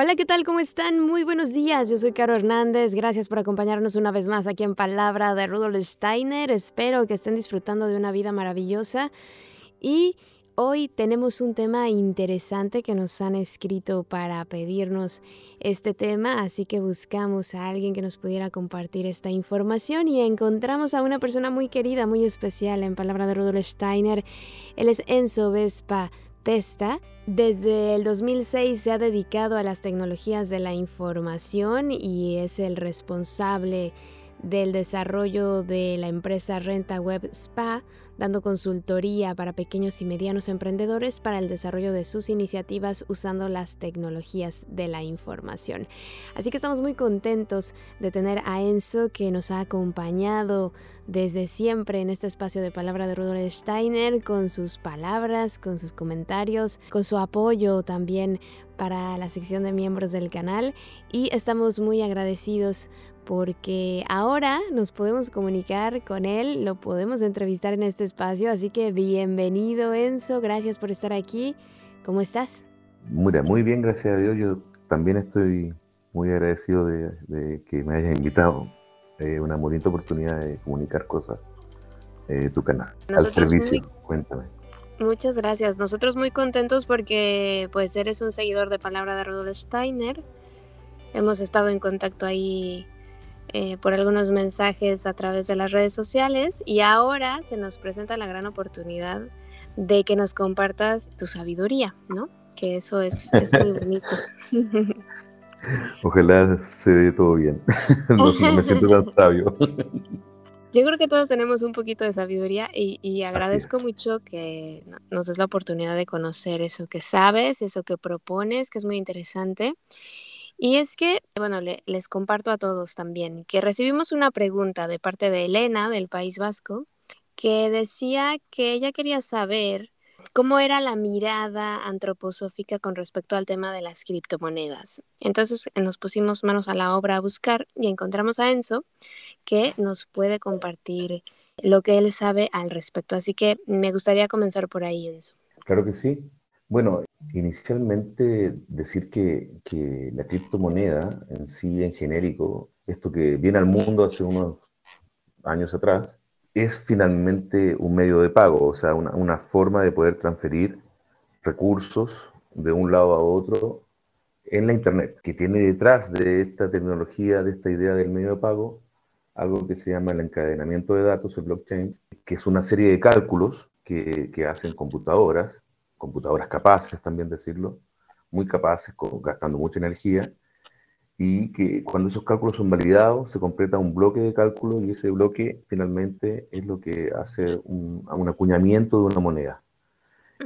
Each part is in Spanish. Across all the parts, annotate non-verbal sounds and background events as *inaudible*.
Hola, ¿qué tal? ¿Cómo están? Muy buenos días. Yo soy Caro Hernández. Gracias por acompañarnos una vez más aquí en Palabra de Rudolf Steiner. Espero que estén disfrutando de una vida maravillosa. Y hoy tenemos un tema interesante que nos han escrito para pedirnos este tema, así que buscamos a alguien que nos pudiera compartir esta información y encontramos a una persona muy querida, muy especial en Palabra de Rudolf Steiner. Él es Enzo Vespa Testa desde el 2006 se ha dedicado a las tecnologías de la información y es el responsable del desarrollo de la empresa Renta Web Spa, dando consultoría para pequeños y medianos emprendedores para el desarrollo de sus iniciativas usando las tecnologías de la información. Así que estamos muy contentos de tener a Enzo que nos ha acompañado desde siempre en este espacio de palabra de Rudolf Steiner con sus palabras, con sus comentarios, con su apoyo también para la sección de miembros del canal y estamos muy agradecidos porque ahora nos podemos comunicar con él, lo podemos entrevistar en este espacio, así que bienvenido Enzo, gracias por estar aquí. ¿Cómo estás? Mira, muy bien, gracias a Dios. Yo también estoy muy agradecido de, que me hayas invitado. Eh, una bonita oportunidad de comunicar cosas eh, tu canal, al servicio. Cuéntame. Muchas gracias. Nosotros muy contentos porque pues eres un seguidor de Palabra de Rudolf Steiner. Hemos estado en contacto ahí eh, por algunos mensajes a través de las redes sociales y ahora se nos presenta la gran oportunidad de que nos compartas tu sabiduría, ¿no? Que eso es, muy bonito. *laughs* Ojalá se dé todo bien. *laughs* no, me siento tan sabio. *laughs* Yo creo que todos tenemos un poquito de sabiduría y, y agradezco mucho que nos des la oportunidad de conocer eso que sabes, eso que propones, que es muy interesante. Y es que, bueno, les comparto a todos también que recibimos una pregunta de parte de Elena del País Vasco que decía que ella quería saber cómo era la mirada antroposófica con respecto al tema de las criptomonedas. Entonces nos pusimos manos a la obra a buscar y encontramos a Enzo que nos puede compartir lo que él sabe al respecto. Así que me gustaría comenzar por ahí, Enzo. Claro que sí. Bueno, inicialmente decir que, la criptomoneda en sí, en genérico, esto que viene al mundo hace unos años atrás, es finalmente un medio de pago, o sea, una, forma de poder transferir recursos de un lado a otro en la Internet, que tiene detrás de esta tecnología, de esta idea del medio de pago, algo que se llama el encadenamiento de datos, el blockchain, que es una serie de cálculos que, hacen computadoras computadoras capaces, también decirlo, muy capaces, gastando mucha energía, y que cuando esos cálculos son validados, se completa un bloque de cálculo y ese bloque finalmente es lo que hace un, acuñamiento de una moneda.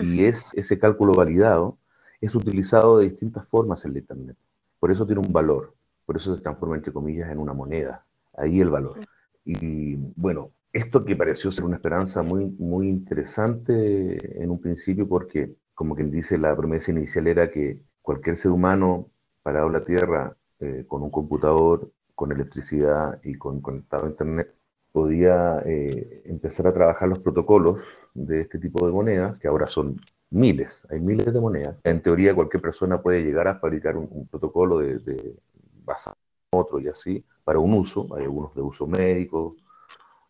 Y es ese cálculo validado es utilizado de distintas formas en la Internet. Por eso tiene un valor, por eso se transforma, entre comillas, en una moneda. Ahí el valor. Y bueno, esto que pareció ser una esperanza muy, muy interesante en un principio porque, como quien dice, la promesa inicial era que cualquier ser humano parado en la Tierra eh, con un computador, con electricidad y con conectado a Internet, podía eh, empezar a trabajar los protocolos de este tipo de monedas, que ahora son miles, hay miles de monedas. En teoría, cualquier persona puede llegar a fabricar un, protocolo de, de basado en otro y así, para un uso. Hay algunos de uso médico,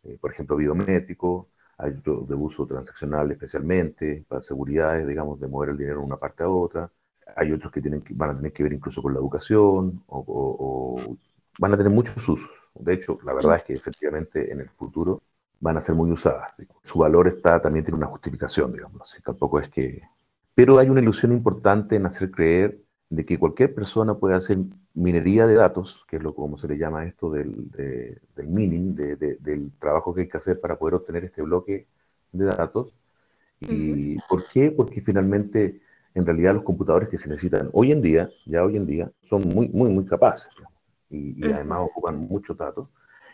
eh, por ejemplo, biométrico, hay otros de uso transaccional especialmente, para seguridades, digamos, de mover el dinero de una parte a otra. Hay otros que, tienen van a tener que ver incluso con la educación o, van a tener muchos usos. De hecho, la verdad es que efectivamente en el futuro van a ser muy usadas. Su valor está, también tiene una justificación, digamos, así. Tampoco es que... Pero hay una ilusión importante en hacer creer de que cualquier persona puede hacer minería de datos, que es lo como se le llama esto del, del mining, del trabajo que hay que hacer para poder obtener este bloque de datos. ¿Y por qué? Porque finalmente, en realidad, los computadores que se necesitan hoy en día, ya hoy en día, son muy, muy, muy capaces. Y, además ocupan muchos datos.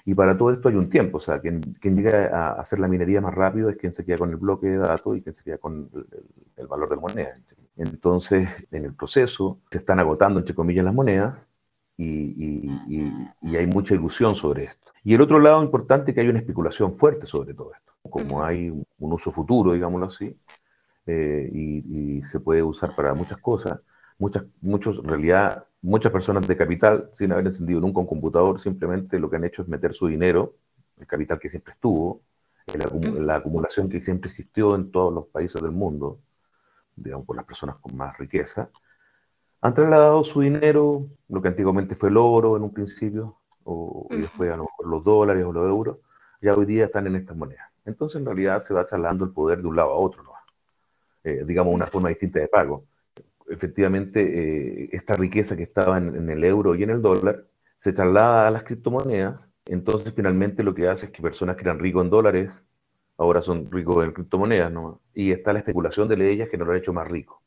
Y para todo esto hay un tiempo, o sea, quien, quien llega a hacer la minería más rápido es quien se queda con el bloque de datos y quien se queda con el, valor de la moneda. Entonces, en el proceso se están agotando, entre comillas, las monedas y, y, hay mucha ilusión sobre esto. Y el otro lado importante es que hay una especulación fuerte sobre todo esto. Como hay un uso futuro, digámoslo así, eh, y, se puede usar para muchas cosas, muchas, muchos, en realidad, muchas personas de capital, sin haber encendido nunca un computador, simplemente lo que han hecho es meter su dinero, el capital que siempre estuvo, la acumulación que siempre existió en todos los países del mundo, digamos, por las personas con más riqueza, han trasladado su dinero, lo que antiguamente fue el oro en un principio, o, y después a lo mejor los dólares o los euros, ya hoy día están en estas monedas. Entonces, en realidad, se va trasladando el poder de un lado a otro, ¿no? Eh, digamos, una forma distinta de pago. Efectivamente, eh, esta riqueza que estaba en, el euro y en el dólar se traslada a las criptomonedas. Entonces, finalmente, lo que hace es que personas que eran ricos en dólares ahora son ricos en criptomonedas, ¿no? Y está la especulación de ellas que nos lo ha hecho más ricos.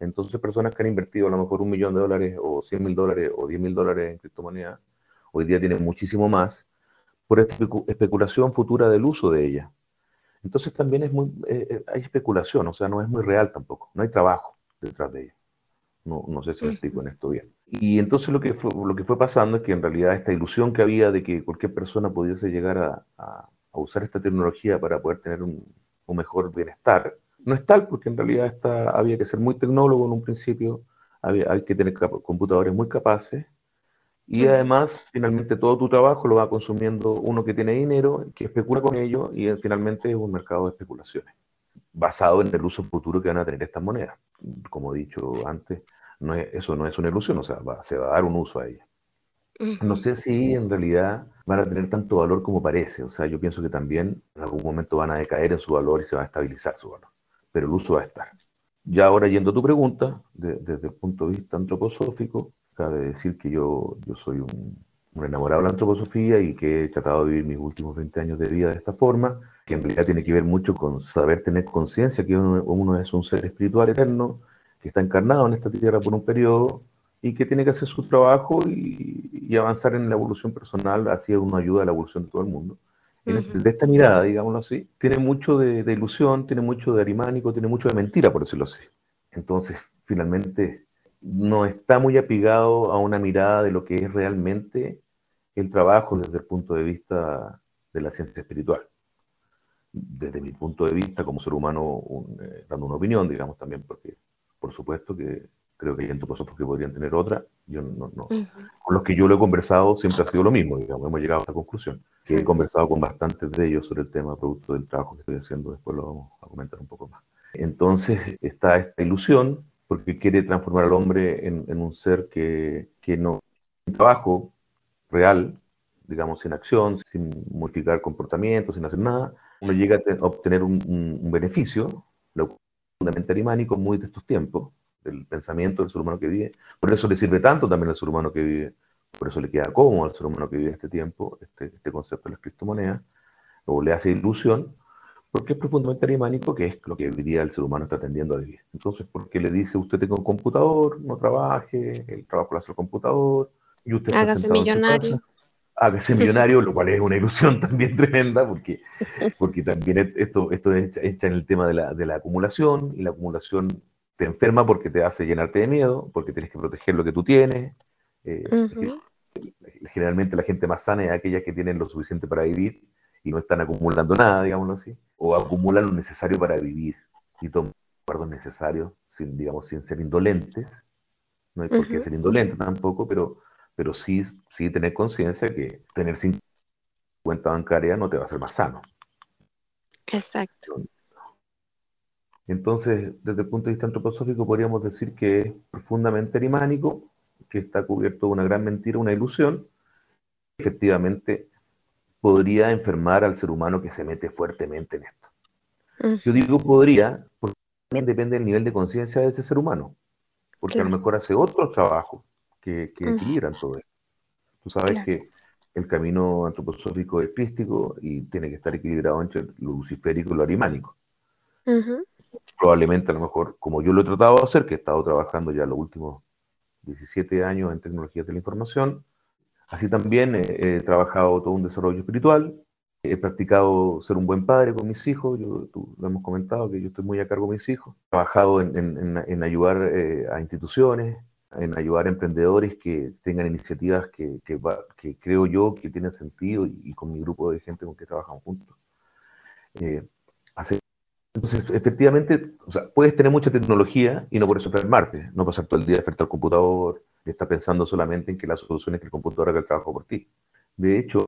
Entonces, personas que han invertido a lo mejor un millón de dólares o 100 mil dólares o 10 mil dólares en criptomonedas, hoy día tienen muchísimo más por esta especulación futura del uso de ella. Entonces también es muy, eh, eh, hay especulación, o sea, no es muy real tampoco, no hay trabajo detrás de ella. No, no sé si me explico en esto bien. Y entonces lo que, fue, lo que fue pasando es que en realidad esta ilusión que había de que cualquier persona pudiese llegar a, a, usar esta tecnología para poder tener un, un, mejor bienestar, no es tal porque en realidad está, había que ser muy tecnólogo en un principio, había, hay que tener computadores muy capaces y además, finalmente, todo tu trabajo lo va consumiendo uno que tiene dinero, que especula con ello, y finalmente es un mercado de especulaciones, basado en el uso futuro que van a tener estas monedas. Como he dicho antes, no eso no es una ilusión, o sea, se va a dar un uso a ella. No sé si en realidad van a tener tanto valor como parece, o sea, yo pienso que también en algún momento van a decaer en su valor y se va a estabilizar su valor, pero el uso va a estar. Ya ahora yendo a tu pregunta, desde el punto de vista antroposófico, Cabe decir que yo, yo soy un, enamorado de la antroposofía y que he tratado de vivir mis últimos 20 años de vida de esta forma, que en realidad tiene que ver mucho con saber tener conciencia que uno, es un ser espiritual eterno, que está encarnado en esta tierra por un periodo y que tiene que hacer su trabajo y, avanzar en la evolución personal, así uno ayuda a la evolución de todo el mundo. Este, de esta mirada, digámoslo así, tiene mucho de, de, ilusión, tiene mucho de arimánico, tiene mucho de mentira, por decirlo así. Entonces, finalmente, no está muy apegado a una mirada de lo que es realmente el trabajo desde el punto de vista de la ciencia espiritual. Desde mi punto de vista como ser humano, eh, dando una opinión, digamos también, porque por supuesto que creo que hay antroposófos que podrían tener otra. Yo no, no. Con los que yo lo he conversado siempre ha sido lo mismo, digamos, hemos llegado a esta conclusión. Que he conversado con bastantes de ellos sobre el tema producto del trabajo que estoy haciendo, después lo vamos a comentar un poco más. Entonces está esta ilusión porque quiere transformar al hombre en, un ser que, que no sin trabajo real, digamos, sin acción, sin modificar comportamientos, sin hacer nada, uno llega a, obtener un, beneficio, lo fundamental arimánico muy de estos tiempos, del pensamiento del ser humano que vive. Por eso le sirve tanto también al ser humano que vive, por eso le queda cómodo al ser humano que vive este tiempo, este, este concepto de la criptomoneda, o le hace ilusión, porque es profundamente arimánico, que es lo que hoy día el ser humano está tendiendo a vivir. Entonces, porque le dice, usted tenga un computador, no trabaje, el trabajo lo hace el computador, y usted... Hágase millonario. hágase millonario, lo cual es una ilusión *laughs* también tremenda, porque, porque también esto, esto es hecha en el tema de la, de la acumulación, y la acumulación te enferma porque te hace llenarte de miedo, porque tienes que proteger lo que tú tienes. Eh, generalmente la gente más sana es aquella que tiene lo suficiente para vivir y no están acumulando nada, digámoslo así, o acumulan lo necesario para vivir y toman acuerdos necesarios, sin, digamos, sin ser indolentes. No hay por qué ser indolente tampoco, pero, pero sí, sí tener conciencia que tener sin cuenta bancaria no te va a hacer más sano. Exacto. Entonces, desde el punto de vista antroposófico, podríamos decir que es profundamente arimánico, que está cubierto de una gran mentira, una ilusión. Efectivamente, podría enfermar al ser humano que se mete fuertemente en esto. Yo digo podría, porque también depende del nivel de conciencia de ese ser humano, porque a lo mejor hace otro trabajo que, que equilibran todo esto. Tú sabes que el camino antroposófico es crístico y tiene que estar equilibrado entre lo luciférico y lo arimánico. Probablemente a lo mejor, como yo lo he tratado de hacer, que he estado trabajando ya los últimos 17 años en tecnologías de la información, Así también he trabajado todo un desarrollo espiritual, He practicado ser un buen padre con mis hijos, yo, tú, lo hemos comentado, que yo estoy muy a cargo de mis hijos. He trabajado en, ayudar eh, a instituciones, en ayudar a emprendedores que tengan iniciativas que, creo yo que tienen sentido y, con mi grupo de gente con que trabajamos juntos. Eh, entonces, efectivamente, o sea, puedes tener mucha tecnología y no por eso enfermarte, no pasar todo el día frente al computador y estar pensando solamente en que la solución es que el computador haga el trabajo por ti. De hecho,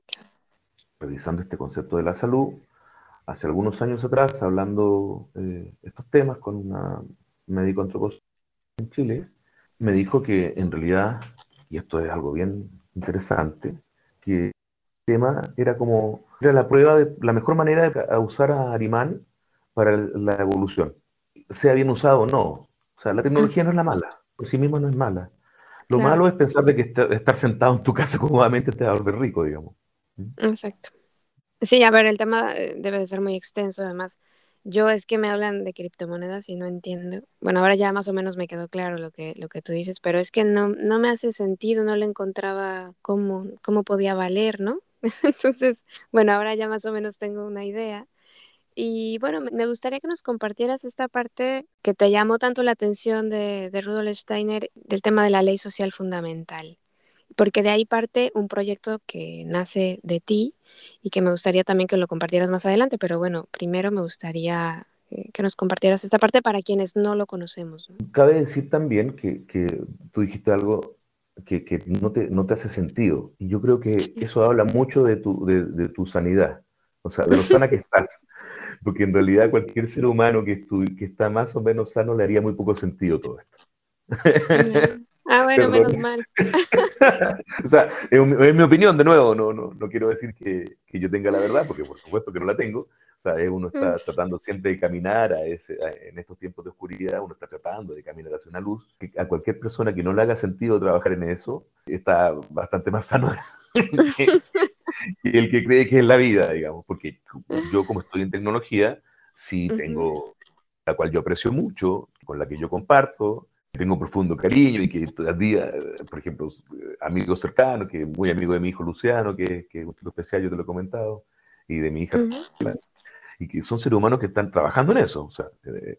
revisando este concepto de la salud, hace algunos años atrás, hablando eh, estos temas con una médico antropólogo en Chile, me dijo que en realidad, y esto es algo bien interesante, que el tema era como, era la prueba de la mejor manera de usar a Arimán para la evolución, sea bien usado o no. O sea, la tecnología no es la mala, por sí misma no es mala. Lo malo es pensar de que estar sentado en tu casa *laughs* cómodamente te va a volver rico, digamos. Exacto. Sí, a ver, el tema eh, debe de ser muy extenso, además. Yo es que me hablan de criptomonedas y no entiendo. Bueno, ahora ya más o menos me quedó claro lo que, lo que tú dices, pero es que no, no me hace sentido, no le encontraba cómo, cómo podía valer, ¿no? *laughs* Entonces, bueno, ahora ya más o menos tengo una idea. Y bueno, me gustaría que nos compartieras esta parte que te llamó tanto la atención de, de Rudolf Steiner del tema de la ley social fundamental porque de ahí parte un proyecto que nace de ti y que me gustaría también que lo compartieras más adelante, pero bueno, primero me gustaría eh, que nos compartieras esta parte para quienes no lo conocemos. Cabe decir también que, tú dijiste algo que, no, te, no, te, hace sentido, y yo creo que eso habla mucho de tu, de, tu sanidad, o sea, de lo *laughs* sana que estás, porque en realidad cualquier ser humano que, que está más o menos sano le haría muy poco sentido todo esto. Ah, bueno, menos mal. *laughs* o sea, es mi opinión, de nuevo, no, no, no quiero decir que, que, yo tenga la verdad, porque por supuesto que no la tengo. O sea, uno está mm. tratando siempre de caminar a ese, en estos tiempos de oscuridad, uno está tratando de caminar hacia una luz. Que a cualquier persona que no le haga sentido trabajar en eso, está bastante más sano *laughs* que, el que cree que es la vida, digamos. Porque yo, como estoy en tecnología, sí tengo la cual yo aprecio mucho, con la que yo comparto, tengo profundo cariño y que todavía, por ejemplo, amigos cercanos, que muy amigo de mi hijo Luciano, que, que es un tipo especial, yo te lo he comentado, y de mi hija, y que son seres humanos que están trabajando en eso, o sea, eh,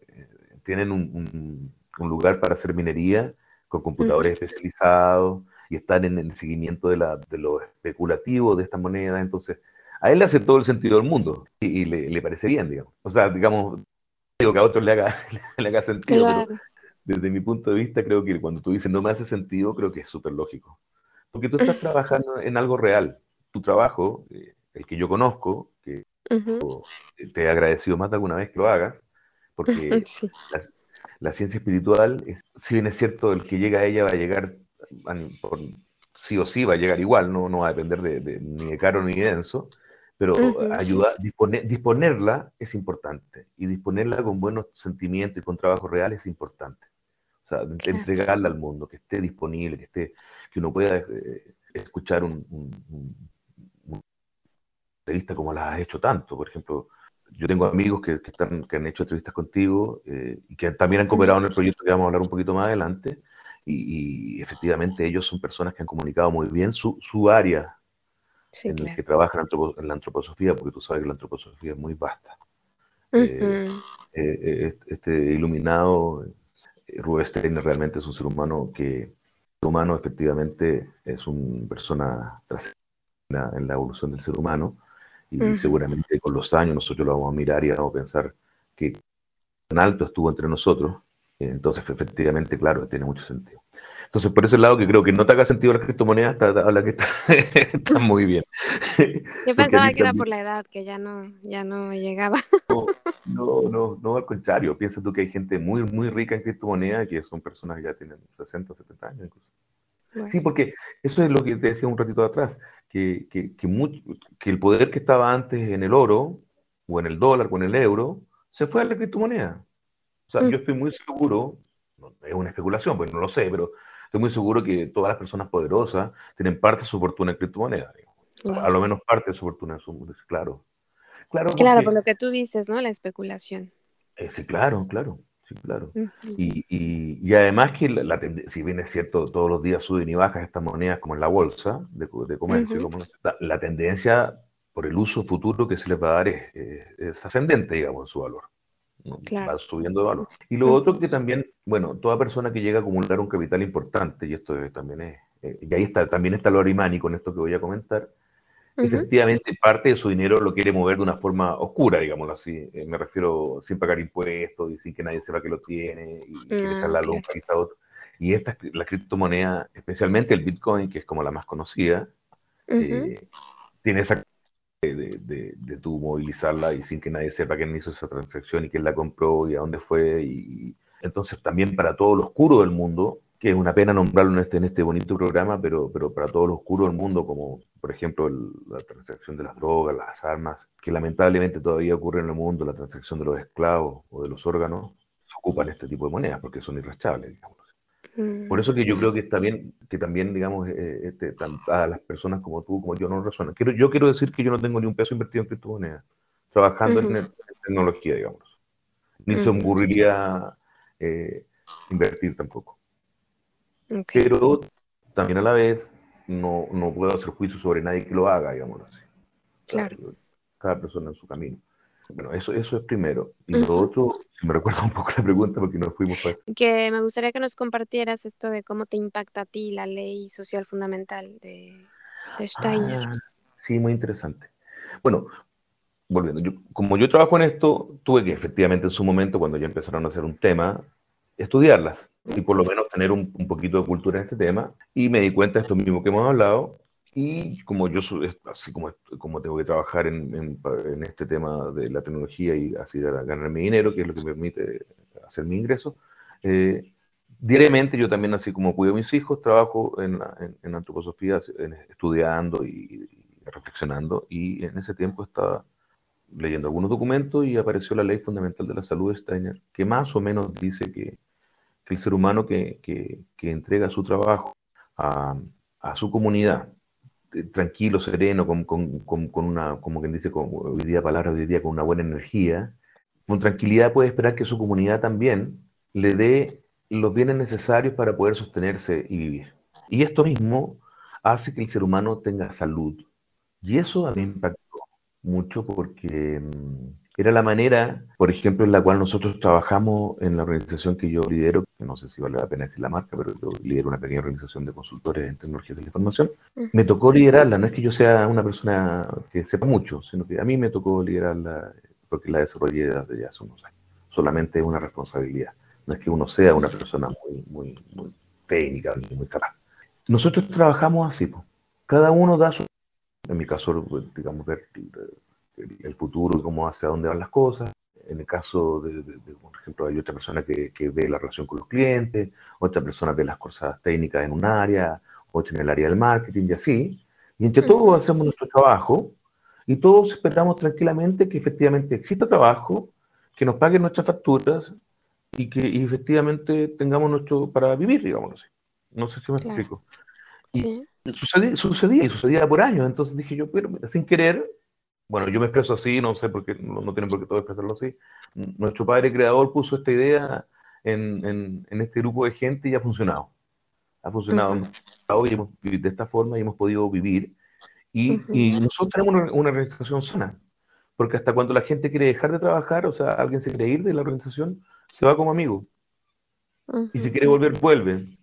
tienen un, un, lugar para hacer minería con computadores especializados y están en el seguimiento de, la, de lo especulativo de esta moneda, entonces a él le hace todo el sentido del mundo y, le, le, parece bien, digamos. O sea, digamos, digo que a otros le haga, *laughs* le haga sentido, pero desde mi punto de vista, creo que cuando tú dices no me hace sentido, creo que es súper lógico. Porque tú estás trabajando en algo real. Tu trabajo, eh, el que yo conozco, que te he agradecido más de alguna vez que lo hagas, porque la, ciencia espiritual, es, si bien es cierto, el que llega a ella va a llegar, por, sí o sí va a llegar igual, no, no va a depender de, ni de caro ni de denso, pero ayuda, disponerla es importante y disponerla con buenos sentimientos y con trabajo real es importante. O sea, entregarla al mundo, que esté disponible, que esté, que uno pueda eh, escuchar un, entrevista como la has hecho tanto. Por ejemplo, yo tengo amigos que, están, que han hecho entrevistas contigo eh, y que también han cooperado en el proyecto que vamos a hablar un poquito más adelante. Y, efectivamente ellos son personas que han comunicado muy bien su, su área en el que trabajan en, la antroposofía, porque tú sabes que la antroposofía es muy vasta. Eh, este iluminado Rubén Steiner realmente es un ser humano que, humano efectivamente es una persona en la evolución del ser humano y seguramente con los años nosotros lo vamos a mirar y vamos a pensar que tan alto estuvo entre nosotros, entonces efectivamente, claro, tiene mucho sentido. Entonces, por ese lado que creo que no te haga sentido la criptomoneda, habla que *laughs* está, muy bien. Yo pensaba que era por la edad, que ya no, ya no llegaba. *laughs* No, no, no, al contrario. Piensa tú que hay gente muy, muy rica en criptomonedas que son personas que ya tienen 60, 70 años incluso. Sí, porque eso es lo que te decía un ratito atrás, que, que, que, el poder que estaba antes en el oro, o en el dólar, o en el euro, se fue a la criptomoneda. O sea, mm. yo estoy muy seguro, es una especulación, pues no lo sé, pero estoy muy seguro que todas las personas poderosas tienen parte de su fortuna en criptomonedas. A lo menos parte de su fortuna, en su, claro. Claro, claro por lo que tú dices, ¿no? La especulación. Eh, sí, claro, claro. Sí, claro. y, y, además que la, si bien es cierto, todos los días suben y bajan estas monedas como en la bolsa de, comercio, como la, tendencia por el uso futuro que se les va a dar es, ascendente, digamos, en su valor. Va subiendo de valor. Y lo otro que también, bueno, toda persona que llega a acumular un capital importante, y esto también es, eh, y ahí está, también está lo arimani con esto que voy a comentar, efectivamente parte de su dinero lo quiere mover de una forma oscura, digámoslo así. Eh, me refiero sin pagar impuestos y sin que nadie sepa que lo tiene y quiere estar la luz Y esta, la criptomoneda, especialmente el Bitcoin, que es como la más conocida, eh, tiene esa de, de, de, tú movilizarla y sin que nadie sepa quién hizo esa transacción y quién la compró y a dónde fue. Y, entonces también para todo lo oscuro del mundo, que es una pena nombrarlo en este, en este bonito programa, pero, pero para todo lo oscuro del mundo, como por ejemplo la transacción de las drogas, las armas, que lamentablemente todavía ocurre en el mundo, la transacción de los esclavos o de los órganos, se ocupan este tipo de monedas porque son irrachables, digamos. Mm. Por eso que yo creo que está bien, que también, digamos, eh, este, a las personas como tú, como yo, no resuenan. Quiero, yo quiero decir que yo no tengo ni un peso invertido en criptomonedas, trabajando en, tecnología, digamos. Ni se me ocurriría eh, invertir tampoco. Pero también a la vez no, no puedo hacer juicio sobre nadie que lo haga, digamos así. Claro. Cada persona en su camino. Bueno, eso, eso es primero. Y lo otro, si me recuerda un poco la pregunta, porque nos fuimos para... Que me gustaría que nos compartieras esto de cómo te impacta a ti la ley social fundamental de, Steiner. Ah, sí, muy interesante. Bueno, volviendo, yo, como yo trabajo en esto, tuve que efectivamente en su momento, cuando ya empezaron a hacer un tema, estudiarlas y por lo menos tener un, un, poquito de cultura en este tema. Y me di cuenta de esto mismo que hemos hablado. Y como yo, así como, como tengo que trabajar en, en, este tema de la tecnología y así ganar mi dinero, que es lo que me permite hacer mi ingreso, eh, diariamente yo también, así como cuido a mis hijos, trabajo en, en antroposofía, estudiando y, reflexionando. Y en ese tiempo estaba leyendo algunos documentos y apareció la Ley Fundamental de la Salud de Steiner, que más o menos dice que que el ser humano que, que, entrega su trabajo a, a su comunidad, tranquilo, sereno, con, con, con, una, como quien dice, con, hoy día palabra hoy día, con una buena energía, con tranquilidad puede esperar que su comunidad también le dé los bienes necesarios para poder sostenerse y vivir. Y esto mismo hace que el ser humano tenga salud. Y eso a mí me impactó mucho porque mm, era la manera, por ejemplo, en la cual nosotros trabajamos en la organización que yo lidero, que no sé si vale la pena decir la marca, pero yo lidero una pequeña organización de consultores en tecnologías de la información. Me tocó liderarla, no es que yo sea una persona que sepa mucho, sino que a mí me tocó liderarla porque la desarrollé desde hace unos años. Solamente es una responsabilidad. No es que uno sea una persona muy, muy, muy técnica, muy capaz. Nosotros trabajamos así, cada uno da su... En mi caso, digamos, ver el, futuro y cómo hacia dónde van las cosas. En el caso de, por ejemplo, hay otra persona que, que, ve la relación con los clientes, otra persona ve las cosas técnicas en un área, otra en el área del marketing y así. Y entre todos hacemos nuestro trabajo y todos esperamos tranquilamente que efectivamente exista trabajo, que nos paguen nuestras facturas y que efectivamente tengamos nuestro para vivir, digamos así. No sé si me explico. sí. sucedía, sucedía, y sucedía por años. Entonces dije yo, pero sin querer, bueno, yo me expreso así, no sé por qué, no, tienen por qué todos expresarlo así. Nuestro padre creador puso esta idea en, en, este grupo de gente y ha funcionado. Ha funcionado hoy de esta forma y hemos podido vivir. Y, y nosotros tenemos una, una, organización sana, porque hasta cuando la gente quiere dejar de trabajar, o sea, alguien se quiere ir de la organización, se va como amigo. Y si quiere volver, vuelve.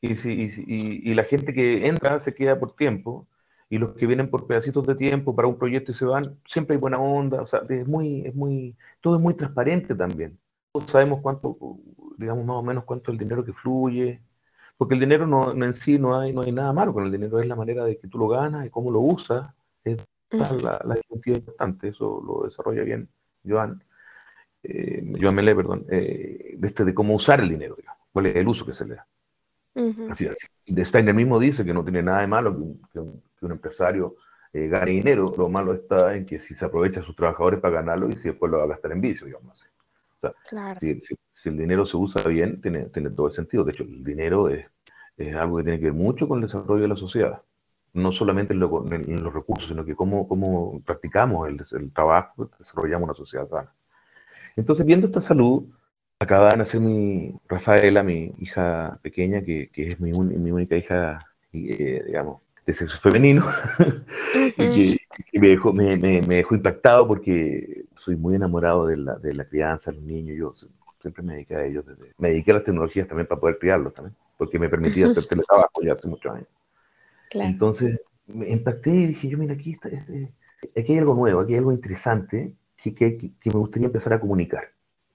Y, si, y, y la gente que entra se queda por tiempo y los que vienen por pedacitos de tiempo para un proyecto y se van, siempre hay buena onda, o sea, es muy, es muy, todo es muy transparente también. Todos sabemos cuánto, digamos más o menos cuánto es el dinero que fluye, porque el dinero no, en sí no hay, no hay nada malo con el dinero, es la manera de que tú lo ganas y cómo lo usas, es la, la importante, eso lo desarrolla bien Joan, eh, Joan Melé, perdón, eh, de, este, de cómo usar el dinero, digamos, cuál es el uso que se le da. Así, así. De Steiner mismo dice que no tiene nada de malo que, que, que un empresario eh, gane dinero, lo malo está en que si se aprovecha a sus trabajadores para ganarlo y si después lo va a gastar en vicio, digamos así. O sea, si, el dinero se usa bien, tiene, tiene todo el sentido. De hecho, el dinero es, es, algo que tiene que ver mucho con el desarrollo de la sociedad. No solamente en, los recursos, sino que cómo, cómo practicamos el, el trabajo, desarrollamos una sociedad sana. Entonces, viendo esta salud, acaba de nacer mi Rafaela, mi hija pequeña, que, que es mi, mi, única hija, eh, digamos, de sexo femenino, *laughs* y que, me, dejó, me, me, dejó impactado porque soy muy enamorado de la, de la crianza, los niños, yo siempre me dediqué a ellos, me dediqué a las tecnologías también para poder criarlos también, porque me permitía hacer teletrabajo ya hace muchos años. Entonces, me impacté y dije, yo mira, aquí, está, este, aquí hay algo nuevo, aquí hay algo interesante que, que, que me gustaría empezar a comunicar.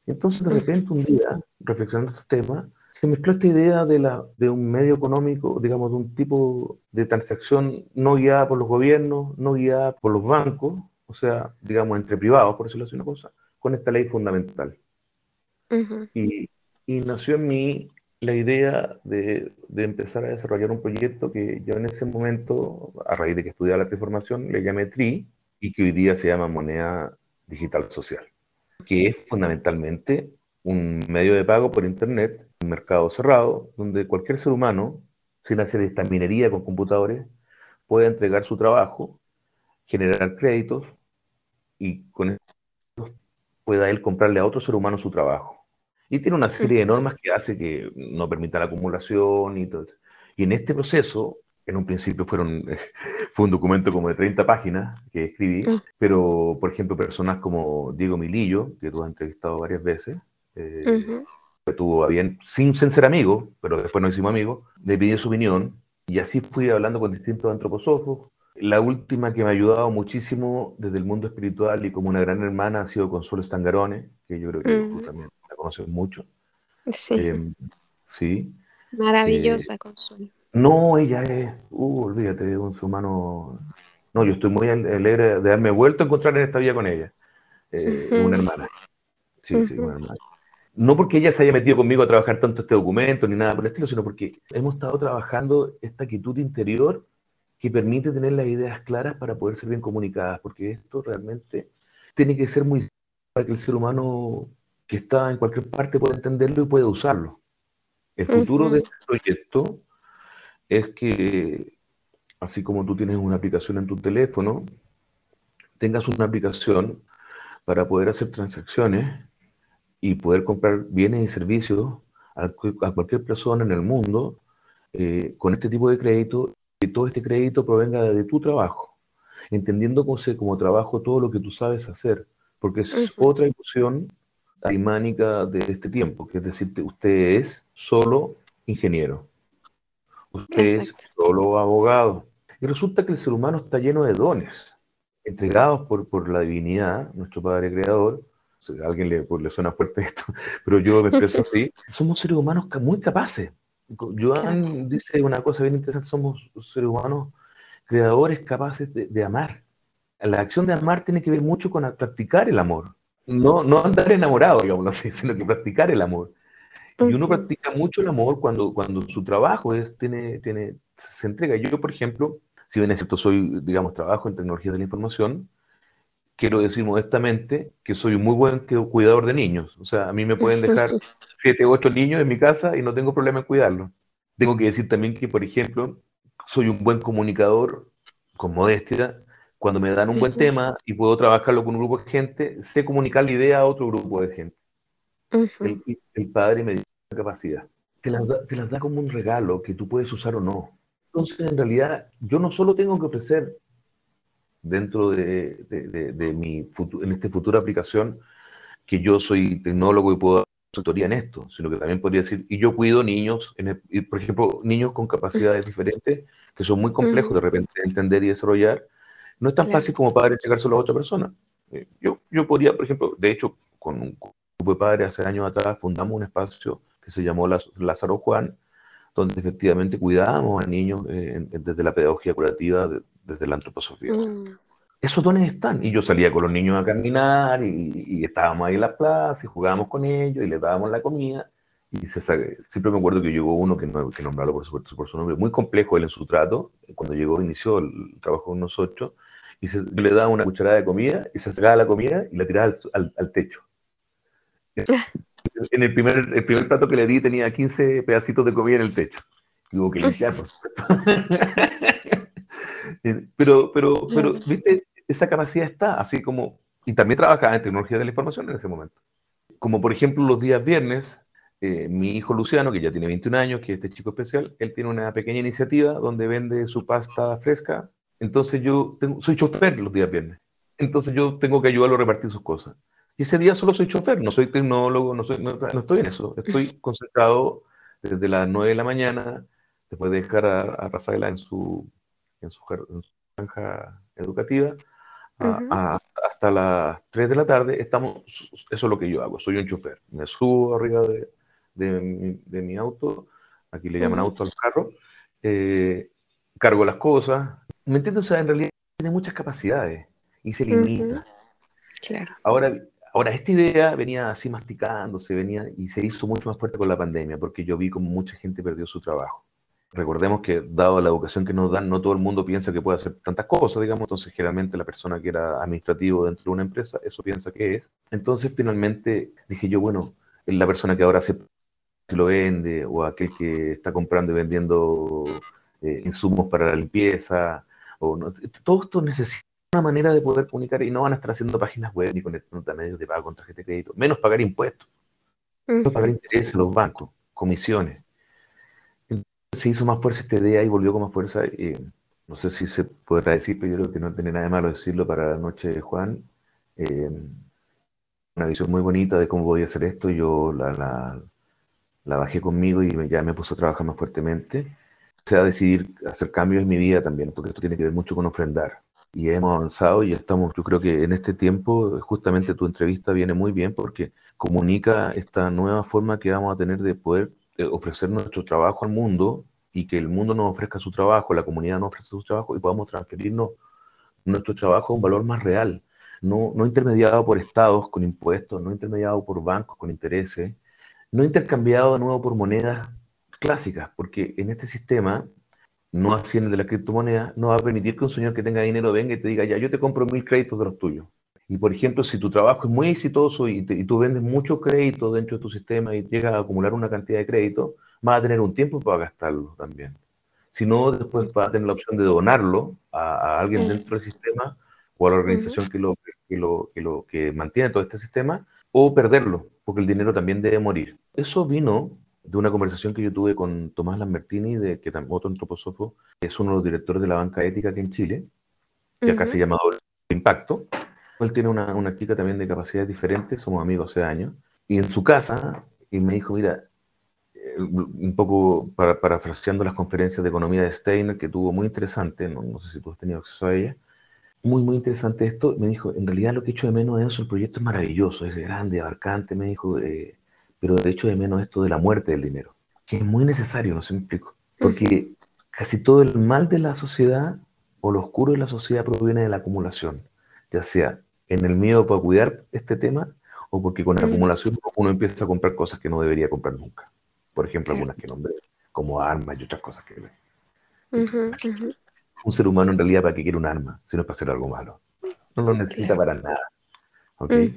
Entonces, de repente, un día, reflexionando este tema, se mezcló esta idea de, la, de un medio económico, digamos, de un tipo de transacción no guiada por los gobiernos, no guiada por los bancos, o sea, digamos, entre privados, por decirlo así una cosa, con esta ley fundamental. y, y, nació en mí la idea de, de, empezar a desarrollar un proyecto que yo en ese momento, a raíz de que estudiaba la transformación, le llamé TRI y que hoy día se llama Moneda Digital Social que es fundamentalmente un medio de pago por Internet, un mercado cerrado, donde cualquier ser humano, sin hacer esta minería con computadores, puede entregar su trabajo, generar créditos y con eso pueda él comprarle a otro ser humano su trabajo. Y tiene una serie de normas que hace que no permita la acumulación y todo. Y en este proceso, en un principio fueron, fue un documento como de 30 páginas que escribí, mm. pero por ejemplo personas como Diego Milillo, que tú has entrevistado varias veces, eh, que tuvo bien, sin, ser amigo, pero después nos hicimos amigos, le pedí su opinión y así fui hablando con distintos antroposofos. La última que me ha ayudado muchísimo desde el mundo espiritual y como una gran hermana ha sido Consuelo Stangarone, que yo creo que tú también la conoces mucho. Sí. Em, sí. Maravillosa, eh, Consuelo. No, ella es, uh, olvídate, un ser humano. No, yo estoy muy alegre de haberme vuelto a encontrar en esta vida con ella. Eh, una hermana. Sí, sí, una hermana. No porque ella se haya metido conmigo a trabajar tanto este documento ni nada por el estilo, sino porque hemos estado trabajando esta quietud interior que permite tener las ideas claras para poder ser bien comunicadas, porque esto realmente tiene que ser muy para que el ser humano que está en cualquier parte pueda entenderlo y pueda usarlo. El futuro de este proyecto es que, así como tú tienes una aplicación en tu teléfono, tengas una aplicación para poder hacer transacciones y poder comprar bienes y servicios a, cualquier persona en el mundo eh, con este tipo de crédito y todo este crédito provenga de tu trabajo, entendiendo como, como trabajo todo lo que tú sabes hacer, porque es otra ilusión arimánica de este tiempo, que es decir, usted es solo ingeniero. Usted es solo abogado. Y resulta que el ser humano está lleno de dones, entregados por, por la divinidad, nuestro Padre Creador. a alguien le, pues, le, suena fuerte *laughs* esto, pero yo me expreso así. Somos seres humanos muy capaces. Joan dice una cosa bien interesante, somos seres humanos creadores capaces de, amar. La acción de amar tiene que ver mucho con practicar el amor. No, no andar enamorado, digamos así, *laughs* sino que practicar el amor. Y uno practica mucho el amor cuando, cuando su trabajo es, tiene, tiene, se entrega. Yo, por ejemplo, si bien es cierto, soy, digamos, trabajo en tecnologías de la información, quiero decir modestamente que soy un muy buen cuidador de niños. O sea, a mí me pueden dejar *laughs* siete o ocho niños en mi casa y no tengo problema en cuidarlos. Tengo que decir también que, por ejemplo, soy un buen comunicador con modestia. Cuando me dan un buen tema y puedo trabajarlo con un grupo de gente, sé comunicar la idea a otro grupo de gente el, padre me dio la capacidad. Te las, da, como un regalo que tú puedes usar o no. Entonces, en realidad, yo no solo tengo que ofrecer dentro de, de, mi en esta futura aplicación que yo soy tecnólogo y puedo dar tutoría en esto, sino que también podría decir, y yo cuido niños, en por ejemplo, niños con capacidades diferentes, que son muy complejos de repente de entender y desarrollar. No es tan fácil como padre entregárselo a otra persona. Eh, yo, yo podría, por ejemplo, de hecho, con un grupo de padres hace años atrás fundamos un espacio que se llamó Lázaro Juan, donde efectivamente cuidábamos a niños eh, desde la pedagogía curativa, desde la antroposofía. Mm. Esos dones están. Y yo salía con los niños a caminar y, estábamos ahí en la plaza y jugábamos con ellos y les dábamos la comida. Y se, siempre me acuerdo que llegó uno que, no, que nombrarlo por su, por su nombre, muy complejo él en su trato. Cuando llegó, inició el trabajo con nosotros y se, le daba una cucharada de comida y se sacaba la comida y la tiraba al techo en el primer, el primer plato que le di tenía 15 pedacitos de comida en el techo. Y hubo que limpiar, por supuesto. *laughs* pero, pero, pero, viste, esa capacidad está, así como, y también trabajaba en tecnología de la información en ese momento. como por ejemplo los días viernes, eh, mi hijo Luciano, que ya tiene 21 años, que es este chico especial, él tiene una pequeña iniciativa donde vende su pasta fresca. Entonces yo soy chofer los días viernes. Entonces yo tengo que ayudarlo a repartir sus cosas. Y ese día solo soy chofer, no soy tecnólogo, no, soy, no, estoy en eso. Estoy *laughs* concentrado desde las 9 de la mañana, después de dejar a, Rafaela en su, en su, granja educativa, hasta las 3 de la tarde, estamos, eso es lo que yo hago, soy un chofer. Me subo arriba de, de, mi, auto, aquí le llaman auto al carro, eh, cargo las cosas. ¿Me entiendes? O sea, en realidad tiene muchas capacidades y se limita. Claro. Ahora, ahora, esta idea venía así masticándose, venía y se hizo mucho más fuerte con la pandemia, porque yo vi como mucha gente perdió su trabajo. Recordemos que, dado la educación que nos dan, no todo el mundo piensa que puede hacer tantas cosas, digamos. Entonces, generalmente la persona que era administrativo dentro de una empresa, eso piensa que es. Entonces, finalmente dije yo, bueno, la persona que ahora se lo vende, o aquel que está comprando y vendiendo eh, insumos para la limpieza, o todo esto necesita una manera de poder comunicar y no van a estar haciendo páginas web ni con medios de pago con tarjeta de crédito, menos pagar impuestos, menos pagar intereses a los bancos, comisiones. Entonces se hizo más fuerza esta idea y volvió con más fuerza. Eh, no sé si se podrá decir, pero yo creo que no tiene nada de malo decirlo para la noche de Juan. Eh, una visión muy bonita de cómo podía hacer esto. Yo la, la, bajé conmigo y ya me puso a trabajar más fuertemente. O sea, decidir hacer cambios en mi vida también, porque esto tiene que ver mucho con ofrendar y hemos avanzado y estamos, yo creo que en este tiempo justamente tu entrevista viene muy bien porque comunica esta nueva forma que vamos a tener de poder eh, ofrecer nuestro trabajo al mundo y que el mundo nos ofrezca su trabajo, la comunidad nos ofrezca su trabajo y podamos transferirnos nuestro trabajo a un valor más real, no, no intermediado por estados con impuestos, no intermediado por bancos con intereses, no intercambiado de nuevo por monedas clásicas, porque en este sistema no asciende de la criptomoneda, no va a permitir que un señor que tenga dinero venga y te diga, ya, yo te compro mil créditos de los tuyos. Y por ejemplo, si tu trabajo es muy exitoso y, tú vendes mucho crédito dentro de tu sistema y llegas a acumular una cantidad de crédito, vas a tener un tiempo para gastarlo también. Si no, después vas a tener la opción de donarlo a, alguien dentro del sistema o a la organización que, lo, que, lo, que, lo, que mantiene todo este sistema, o perderlo, porque el dinero también debe morir. Eso vino de una conversación que yo tuve con Tomás Lambertini, de, que otro antroposofo, es uno de los directores de la banca ética aquí en Chile, que acá se llama Impacto. Él tiene una, una, chica también de capacidades diferentes, somos amigos hace años, y en su casa, y me dijo, mira, eh, un poco para, parafraseando las conferencias de economía de Steiner, que tuvo muy interesante, no, no, sé si tú has tenido acceso a ella, muy, muy interesante esto, me dijo, en realidad lo que echo de menos es eso, el proyecto es maravilloso, es grande, abarcante, me dijo, eh, pero de hecho de menos esto de la muerte del dinero, que es muy necesario, no se me explico, porque casi todo el mal de la sociedad o lo oscuro de la sociedad proviene de la acumulación, ya sea en el miedo para cuidar este tema o porque con la acumulación uno empieza a comprar cosas que no debería comprar nunca. Por ejemplo, algunas que nombré, como armas y otras cosas que... Un ser humano en realidad para qué quiere un arma, si no es para hacer algo malo. No lo necesita para nada. ¿okay?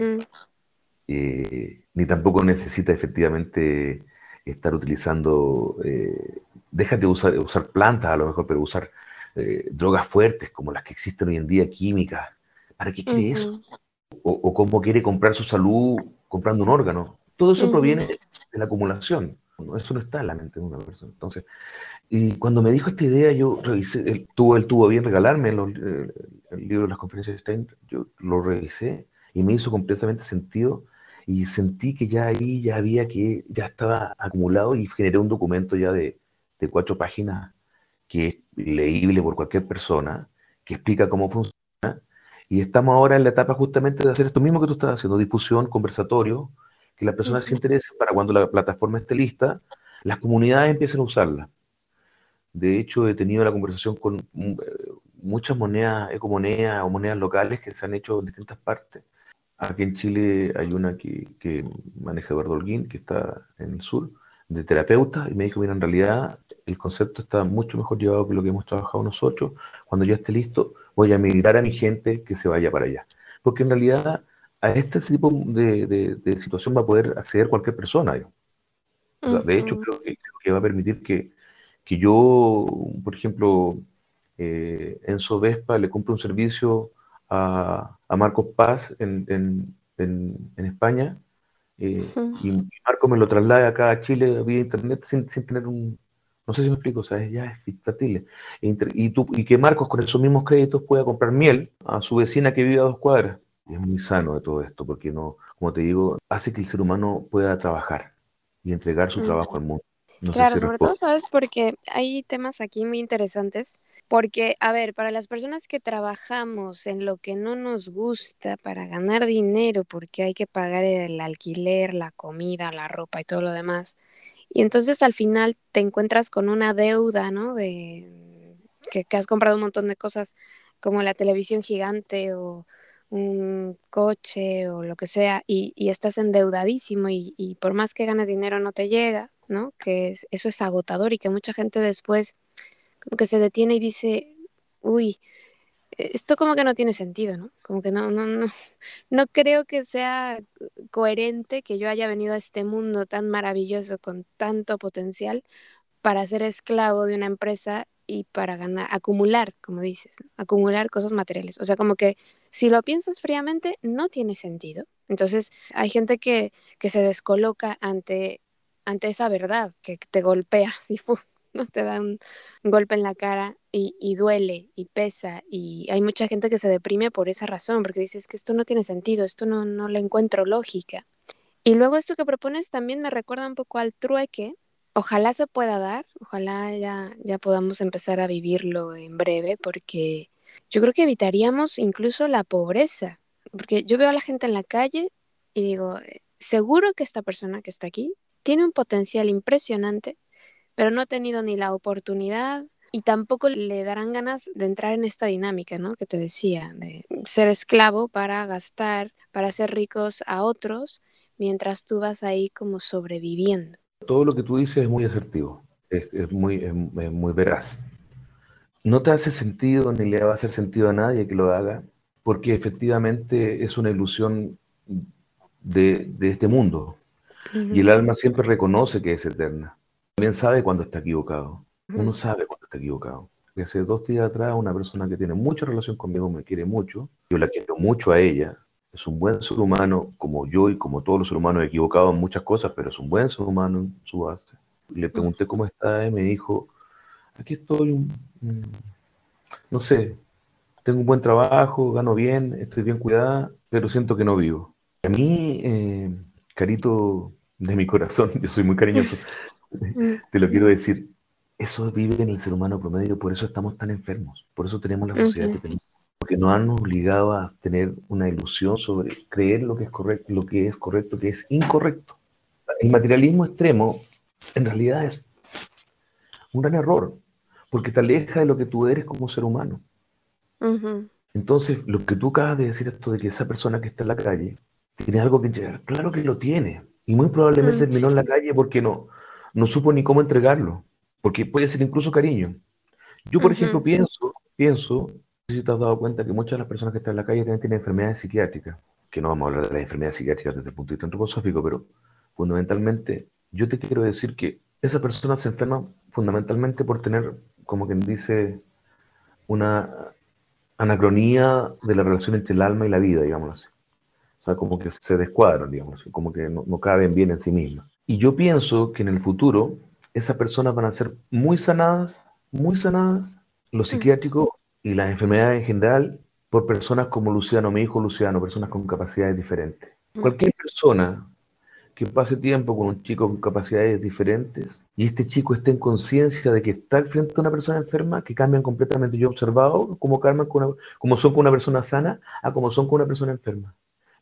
Eh, ni tampoco necesita efectivamente estar utilizando, eh, déjate de usar, usar plantas a lo mejor, pero usar eh, drogas fuertes como las que existen hoy en día, químicas. ¿Para qué quiere eso? O, cómo quiere comprar su salud comprando un órgano. Todo eso proviene de la acumulación. Eso no está en la mente de una persona. Entonces, y cuando me dijo esta idea, yo revisé, él tuvo, él tuvo bien regalarme el, libro de las conferencias de Stein, yo lo revisé y me hizo completamente sentido y sentí que ya ahí ya había que, ya estaba acumulado y generé un documento ya de, de cuatro páginas que es leíble por cualquier persona, que explica cómo funciona. Y estamos ahora en la etapa justamente de hacer esto mismo que tú estás haciendo, difusión, conversatorio, que las personas se interesen para cuando la plataforma esté lista, las comunidades empiecen a usarla. De hecho, he tenido la conversación con mm, muchas monedas, ecomonedas o monedas locales que se han hecho en distintas partes Aquí en Chile hay una que, que maneja Eduardo Holguín, que está en el sur, de terapeuta, y me dijo, mira, en realidad el concepto está mucho mejor llevado que lo que hemos trabajado nosotros. Cuando ya esté listo, voy a migrar a mi gente que se vaya para allá. Porque en realidad a este tipo de, de, situación va a poder acceder cualquier persona. De hecho, creo que, va a permitir que, que yo, por ejemplo, eh, en Sovespa le compre un servicio a, Marcos Paz en, España eh, y Marco me lo traslada acá a Chile vía internet sin, sin tener un, no sé si me explico, o sea, ya es factible. Y, tú, y que Marcos con esos mismos créditos pueda comprar miel a su vecina que vive a dos cuadras. Es muy sano de todo esto, porque no, como te digo, hace que el ser humano pueda trabajar y entregar su trabajo al mundo. claro, sobre todo, ¿sabes? Porque hay temas aquí muy interesantes. Porque, a ver, para las personas que trabajamos en lo que no nos gusta para ganar dinero, porque hay que pagar el alquiler, la comida, la ropa y todo lo demás, y entonces al final te encuentras con una deuda, ¿no? De que, has comprado un montón de cosas como la televisión gigante o un coche o lo que sea y, estás endeudadísimo y, por más que ganes dinero no te llega, ¿no? Que eso es agotador y que mucha gente después que se detiene y dice, uy, esto como que no tiene sentido, ¿no? Como que no, no, no, no creo que sea coherente que yo haya venido a este mundo tan maravilloso, con tanto potencial, para ser esclavo de una empresa y para ganar, acumular, como dices, acumular cosas materiales. O sea, como que si lo piensas fríamente, no tiene sentido. Entonces, hay gente que, que se descoloca ante, ante esa verdad, que te golpea, *laughs* así, ¿no? te da un golpe en la cara y, duele y pesa y hay mucha gente que se deprime por esa razón, porque dices que esto no tiene sentido, esto no, no le encuentro lógica. Y luego esto que propones también me recuerda un poco al trueque. Ojalá se pueda dar, ojalá ya, ya podamos empezar a vivirlo en breve, porque yo creo que evitaríamos incluso la pobreza, porque yo veo a la gente en la calle y digo, seguro que esta persona que está aquí tiene un potencial impresionante, pero no ha tenido ni la oportunidad y tampoco le darán ganas de entrar en esta dinámica, ¿no? Que te decía, de ser esclavo para gastar, para ser ricos a otros, mientras tú vas ahí como sobreviviendo. Todo lo que tú dices es muy asertivo, es, muy, muy veraz. No te hace sentido ni le va a hacer sentido a nadie que lo haga, porque efectivamente es una ilusión de, de este mundo. Y el alma siempre reconoce que es eterna. También sabe cuando está equivocado. Uno sabe cuando está equivocado. hace dos días atrás una persona que tiene mucha relación conmigo me quiere mucho, yo la quiero mucho a ella, es un buen ser humano como yo y como todos los seres humanos equivocado en muchas cosas, pero es un buen ser humano en su base. le pregunté cómo está y me dijo, aquí estoy, no sé, tengo un buen trabajo, gano bien, estoy bien cuidada, pero siento que no vivo. A mí, eh, carito de mi corazón, *laughs* yo soy muy cariñoso, te lo quiero decir, eso vive en el ser humano promedio, por eso estamos tan enfermos, por eso tenemos la sociedad que tenemos, porque nos han obligado a tener una ilusión sobre creer lo que es correcto, lo que es correcto, que es incorrecto. El materialismo extremo en realidad es un gran error, porque te aleja de lo que tú eres como ser humano. Entonces, lo que tú acabas de decir, esto de que esa persona que está en la calle tiene algo que entregar, claro que lo tiene, y muy probablemente terminó en la calle porque no, no supo ni cómo entregarlo porque puede ser incluso cariño. Yo, por ejemplo, pienso, pienso, no sé si te has dado cuenta que muchas de las personas que están en la calle también tienen enfermedades psiquiátricas, que no vamos a hablar de las enfermedades psiquiátricas desde el punto de vista antroposófico, pero fundamentalmente yo te quiero decir que esa persona se enferma fundamentalmente por tener, como quien dice, una anacronía de la relación entre el alma y la vida, digamos así. O sea, como que se descuadran, digamos, como que no, no caben bien en sí mismas. Y yo pienso que en el futuro esas personas van a ser muy sanadas, muy sanadas, lo psiquiátrico y las enfermedades en general, por personas como Luciano, mi hijo Luciano, personas con capacidades diferentes. Cualquier persona que pase tiempo con un chico con capacidades diferentes y este chico esté en conciencia de que está frente de una persona enferma, que cambian completamente. Yo he observado cómo, cambian con son con una persona sana a cómo son con una persona enferma.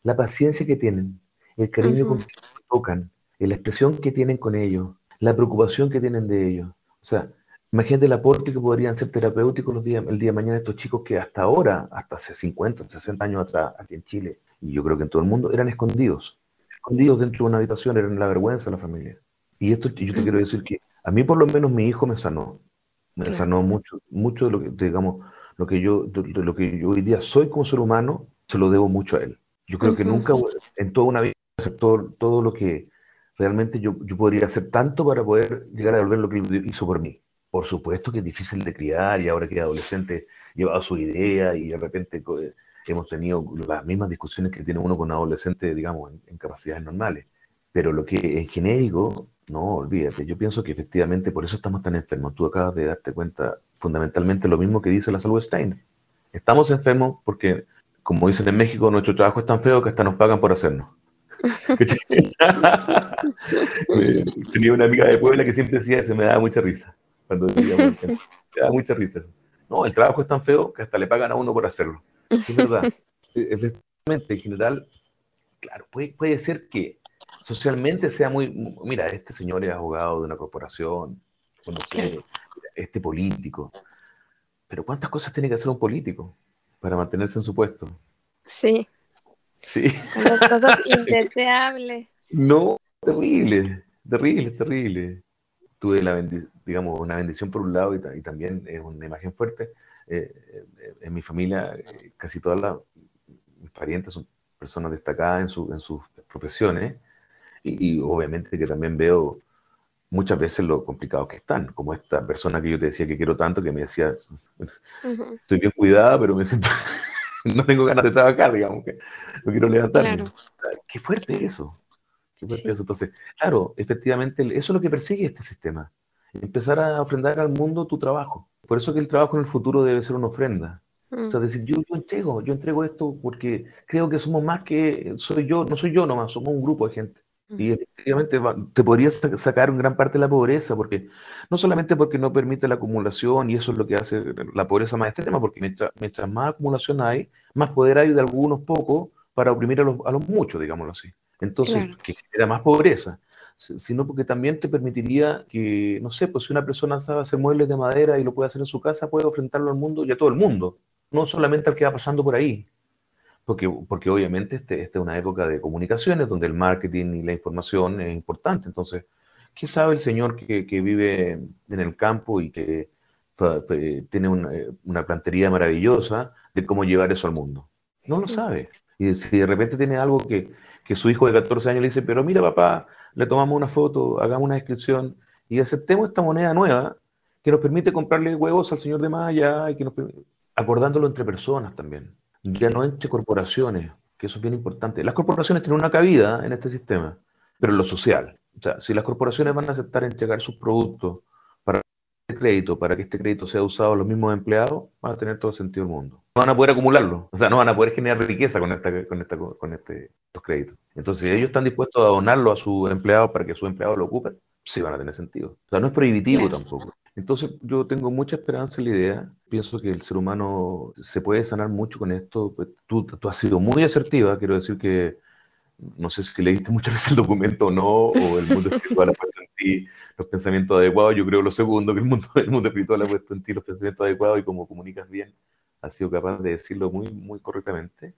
La paciencia que tienen, el cariño con que tocan, la expresión que tienen con ellos, la preocupación que tienen de ellos. O sea, imagínate el aporte que podrían ser terapéuticos los días, el día de mañana estos chicos que hasta ahora, hasta hace 50, 60 años atrás, aquí en Chile, y yo creo que en todo el mundo, eran escondidos. Escondidos dentro de una habitación, eran la vergüenza de la familia. Y esto yo te quiero decir que a mí por lo menos mi hijo me sanó. Me sanó mucho, mucho de lo que, digamos, lo que yo, de, lo que yo hoy día soy como ser humano, se lo debo mucho a él. Yo creo que nunca en toda una vida aceptó todo lo que realmente yo, yo podría hacer tanto para poder llegar a devolver lo que hizo por mí. Por supuesto que es difícil de criar y ahora que es adolescente lleva su idea y de repente hemos tenido las mismas discusiones que tiene uno con adolescente, digamos, en, capacidades normales. Pero lo que es genérico, no, olvídate. Yo pienso que efectivamente por eso estamos tan enfermos. Tú acabas de darte cuenta fundamentalmente lo mismo que dice la salud Stein. Estamos enfermos porque, como dicen en México, nuestro trabajo es tan feo que hasta nos pagan por hacernos. *laughs* Tenía una amiga de Puebla que siempre decía eso, me daba mucha risa. Cuando *laughs* me daba mucha risa. No, el trabajo es tan feo que hasta le pagan a uno por hacerlo. Es verdad. *laughs* Efectivamente, en general, claro, puede, puede ser que socialmente sea muy, mira, este señor es abogado de una corporación, no sé, este político. Pero ¿cuántas cosas tiene que hacer un político para mantenerse en su puesto? Sí. Sí. las cosas *laughs* indeseables. No, terrible, terrible, terrible. Tuve la digamos, una bendición por un lado y, también es una imagen fuerte. Eh, eh, en mi familia, eh, casi todas mis parientes son personas destacadas en, su, en sus profesiones y, obviamente que también veo muchas veces lo complicado que están, como esta persona que yo te decía que quiero tanto, que me decía, estoy bien cuidada, pero me siento, *laughs* no tengo ganas de trabajar, digamos, que no quiero levantarme. Qué fuerte eso, qué fuerte eso. Entonces, claro, efectivamente, eso es lo que persigue este sistema, empezar a ofrendar al mundo tu trabajo. Por eso que el trabajo en el futuro debe ser una ofrenda. O sea, mm. decir, yo, yo entrego, yo entrego esto porque creo que somos más que soy yo, no soy yo nomás, somos un grupo de gente. Y efectivamente te podrías sacar en gran parte de la pobreza, porque no solamente porque no permite la acumulación, y eso es lo que hace la pobreza más extrema, porque mientras, mientras más acumulación hay, más poder hay de algunos pocos para oprimir a los, a los muchos, digámoslo así. Entonces, que genera más pobreza, sino porque también te permitiría que, no sé, pues si una persona sabe hacer muebles de madera y lo puede hacer en su casa, puede enfrentarlo al mundo y a todo el mundo, no solamente al que va pasando por ahí. Porque, porque obviamente este, esta es una época de comunicaciones donde el marketing y la información es importante. Entonces, ¿qué sabe el señor que, que vive en el campo y que tiene una, una, plantería maravillosa de cómo llevar eso al mundo? No lo sabe. Y si de repente tiene algo que, que su hijo de 14 años le dice, pero mira papá, le tomamos una foto, hagamos una descripción y aceptemos esta moneda nueva que nos permite comprarle huevos al señor de allá y que nos acordándolo entre personas también ya no entre corporaciones, que eso es bien importante. Las corporaciones tienen una cabida en este sistema, pero en lo social. O sea, si las corporaciones van a aceptar entregar sus productos para este crédito, para que este crédito sea usado a los mismos empleados, van a tener todo el sentido del mundo. No van a poder acumularlo, o sea, no van a poder generar riqueza con, esta, con, esta, con este, estos créditos. Entonces, si ellos están dispuestos a donarlo a sus empleados para que sus empleados lo ocupen, sí van a tener sentido. O sea, no es prohibitivo tampoco. Entonces yo tengo mucha esperanza en la idea. Pienso que el ser humano se puede sanar mucho con esto. Pues, tú, tú has sido muy asertiva. Quiero decir que no sé si leíste muchas *laughs* veces el documento o no, o el mundo espiritual ha *laughs* puesto en ti los pensamientos adecuados. Yo creo lo segundo, que el mundo, el mundo espiritual ha puesto en ti los pensamientos adecuados y como comunicas bien, has sido capaz de decirlo muy, muy correctamente.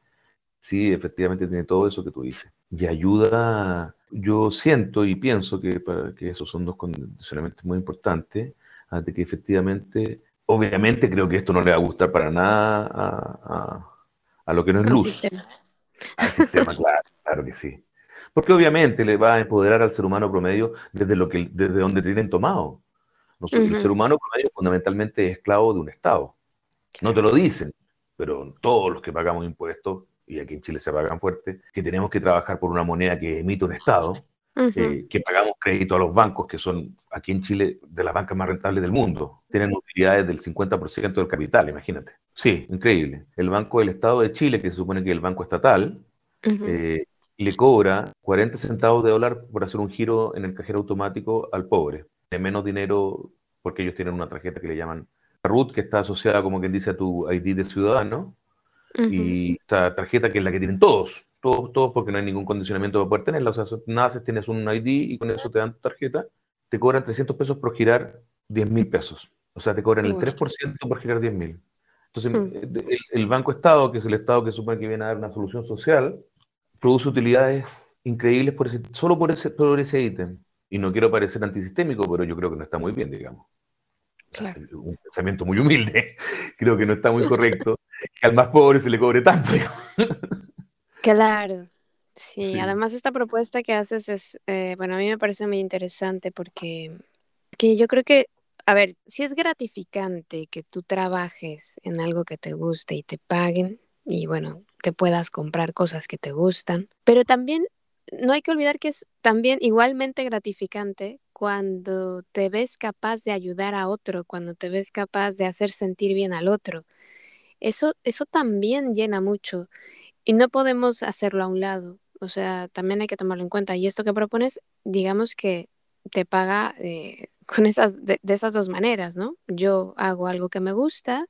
Sí, efectivamente tiene todo eso que tú dices. Y ayuda, yo siento y pienso que, para, que esos son dos condicionamientos muy importantes de que efectivamente, obviamente creo que esto no le va a gustar para nada a, a, lo que no es luz. Sistema. Al sistema, *laughs* claro, claro que sí. Porque obviamente le va a empoderar al ser humano promedio desde, lo que, desde donde tienen tomado. El ser humano promedio fundamentalmente es esclavo de un Estado. No te lo dicen, pero todos los que pagamos impuestos, y aquí en Chile se pagan fuerte, que tenemos que trabajar por una moneda que emite un Estado, eh, que pagamos crédito a los bancos, que son aquí en Chile de las bancas más rentables del mundo. Tienen utilidades del 50% del capital, imagínate. Sí, increíble. El Banco del Estado de Chile, que se supone que es el banco estatal, eh, le cobra 40 centavos de dólar por hacer un giro en el cajero automático al pobre. De menos dinero porque ellos tienen una tarjeta que le llaman RUT, que está asociada, como quien dice, a tu ID de ciudadano. Y esa tarjeta que es la que tienen todos todos, todos porque no hay ningún condicionamiento para poder tenerla. O sea, naces, tienes un ID y con eso te dan tu tarjeta, te cobran 300 pesos por girar 10 mil pesos. O sea, te cobran el 3% por girar 10 mil. Entonces, hmm. el, Banco Estado, que es el Estado que supone que viene a dar una solución social, produce utilidades increíbles por ese, solo por ese, por ese ítem. Y no quiero parecer antisistémico, pero yo creo que no está muy bien, digamos. Un pensamiento muy humilde. *laughs* Creo que no está muy *laughs* correcto que al más pobre se le cobre tanto. Digamos. *laughs* Claro. Sí, además esta propuesta que haces es, eh, bueno, a mí me parece muy interesante porque que yo creo que, a ver, si es gratificante que tú trabajes en algo que te guste y te paguen y bueno, que puedas comprar cosas que te gustan, pero también no hay que olvidar que es también igualmente gratificante cuando te ves capaz de ayudar a otro, cuando te ves capaz de hacer sentir bien al otro. Eso, eso también llena mucho y no podemos hacerlo a un lado. O sea, también hay que tomarlo en cuenta. Y esto que propones, digamos que te paga eh, *laughs* con esas, de, esas dos maneras, ¿no? Yo hago algo que me gusta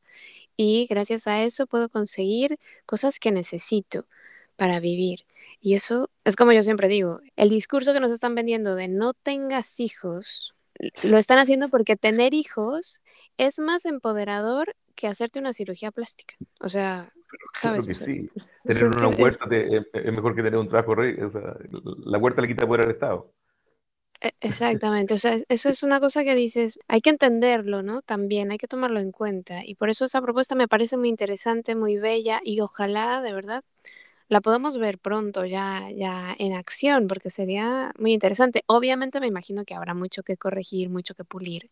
y gracias a eso puedo conseguir cosas que necesito para vivir. Y eso es como yo siempre digo, el discurso que nos están vendiendo de no tengas hijos, lo están haciendo porque tener hijos es más empoderador que hacerte una cirugía plástica. O sea, ¿sabes? Claro que sí. *laughs* Tener una huerta es... mejor que tener un trabajo. O sea, la huerta le quita poder al Estado. E, exactamente, o sea, eso es una cosa que dices, hay que entenderlo, ¿no? También hay que tomarlo en cuenta. Y por eso esa propuesta me parece muy interesante, muy bella y ojalá, de verdad, la podamos ver pronto ya, ya en acción, porque sería muy interesante. Obviamente me imagino que habrá mucho que corregir, mucho que pulir,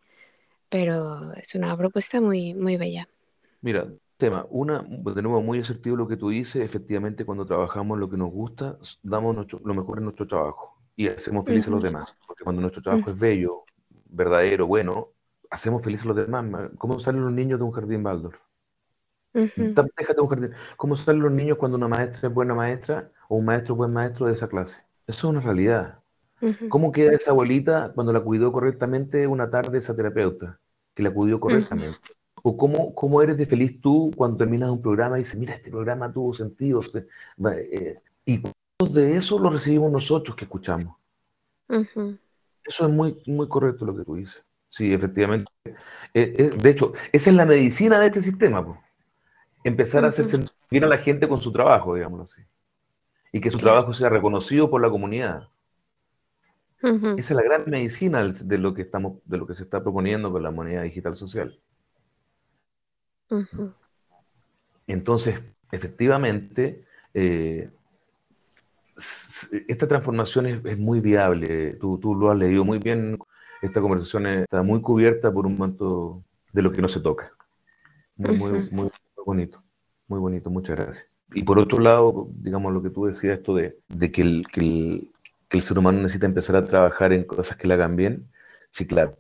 pero es una propuesta muy, muy bella. Mira, tema, una, de nuevo, muy asertivo lo que tú dices, efectivamente cuando trabajamos lo que nos gusta, damos lo mejor en nuestro trabajo y hacemos felices a los demás, porque cuando nuestro trabajo es bello, verdadero, bueno, hacemos felices a los demás. ¿Cómo salen los niños de un jardín Baldor? Déjate un jardín. ¿Cómo salen los niños cuando una maestra es buena maestra o un maestro es buen maestro de esa clase? Eso es una realidad. ¿Cómo queda esa abuelita cuando la cuidó correctamente una tarde esa terapeuta? Que la cuidó correctamente. ¿O cómo, cómo eres de feliz tú cuando terminas un programa y dices, mira, este programa tuvo sentido? Eh, y de eso lo recibimos nosotros que escuchamos. Eso es muy, muy correcto lo que tú dices. Sí, efectivamente. Eh, eh, de hecho, esa es la medicina de este sistema. Empezar a hacer sentir a la gente con su trabajo, digámoslo así. Y que su trabajo sea reconocido por la comunidad. Esa es la gran medicina de lo que estamos, de lo que se está proponiendo con la moneda digital social. Entonces, efectivamente, eh, esta transformación es, muy viable. Tú, tú, lo has leído muy bien. Esta conversación está muy cubierta por un manto de lo que no se toca. Muy, muy, muy, bonito. Muy bonito. Muchas gracias. Y por otro lado, digamos lo que tú decías, esto de, de que, el, que, el, que el ser humano necesita empezar a trabajar en cosas que le hagan bien. Sí, claro.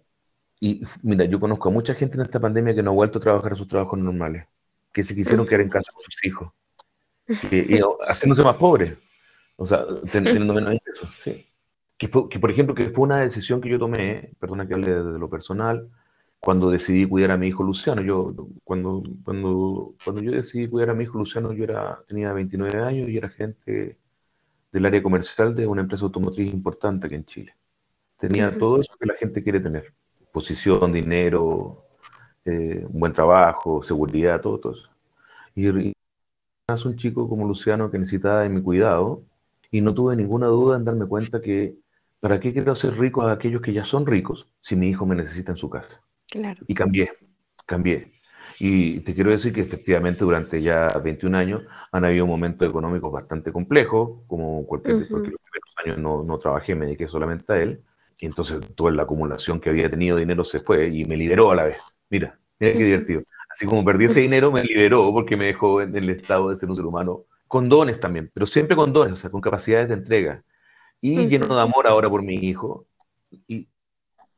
Y mira, yo conozco a mucha gente en esta pandemia que no ha vuelto a trabajar a sus trabajos normales, que se quisieron quedar en casa con sus hijos, *laughs* y haciéndose más pobres, o sea, teniendo menos ingresos. Sí. Que, fue, que, por ejemplo, que fue una decisión que yo tomé, perdona que hable de, lo personal, cuando decidí cuidar a mi hijo Luciano. Yo, cuando, cuando, cuando yo decidí cuidar a mi hijo Luciano, yo era, tenía 29 años y era gente del área comercial de una empresa automotriz importante aquí en Chile. Tenía todo eso que la gente quiere tener posición, dinero, eh, un buen trabajo, seguridad, todo, eso. Y, y un chico como Luciano que necesitaba de mi cuidado y no tuve ninguna duda en darme cuenta que ¿para qué quiero ser rico a aquellos que ya son ricos si mi hijo me necesita en su casa? Claro. Y cambié, cambié. Y te quiero decir que efectivamente durante ya 21 años han habido momentos económicos bastante complejos, como cualquier, porque los primeros años no, no trabajé, me dediqué solamente a él, y entonces toda la acumulación que había tenido dinero se fue y me liberó a la vez. Mira, mira qué divertido. Así como perdí ese dinero, me liberó porque me dejó en el estado de ser un ser humano con dones también, pero siempre con dones, o sea, con capacidades de entrega. Y lleno de amor ahora por mi hijo. Y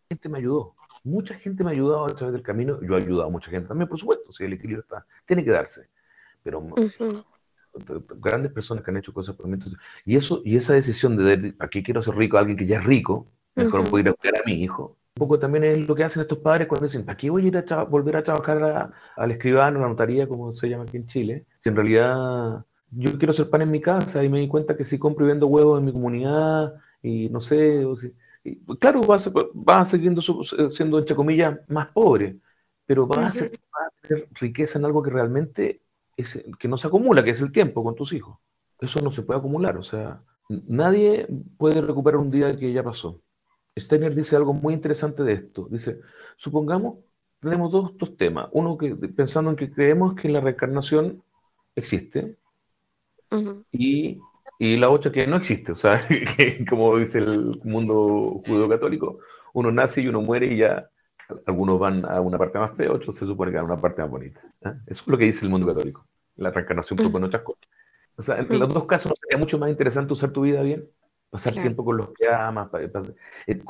gente me ayudó. Mucha gente me ha ayudado a través del camino. Yo he ayudado a mucha gente también, por supuesto, si el equilibrio está, tiene que darse. Pero grandes personas que han hecho cosas por mí. y, eso, y esa decisión de, aquí quiero ser rico, alguien que ya es rico, Mejor voy a ir a buscar a mi hijo. Un poco también es lo que hacen estos padres cuando dicen, ¿para qué voy a ir a volver a trabajar al escribano, a la notaría, como se llama aquí en Chile? Si en realidad yo quiero hacer pan en mi casa y me di cuenta que si compro y vendo huevos en mi comunidad y no sé, pues, claro, vas, a seguir siendo, entre comillas, más pobre, pero vas, a, tener riqueza en algo que realmente es, que no se acumula, que es el tiempo con tus hijos. Eso no se puede acumular, o sea, nadie puede recuperar un día que ya pasó. Steiner dice algo muy interesante de esto. Dice, supongamos, tenemos dos, dos temas. Uno que pensando en que creemos que la reencarnación existe y, y, la otra que no existe. O sea, *laughs* que, como dice el mundo judío-católico, uno nace y uno muere y ya algunos van a una parte más fea, otros se supone que a una parte más bonita. ¿eh? Eso es lo que dice el mundo católico. La reencarnación propone otras cosas. O sea, en los dos casos, ¿no sería mucho más interesante usar tu vida bien? Pasar tiempo con los que amas, eh,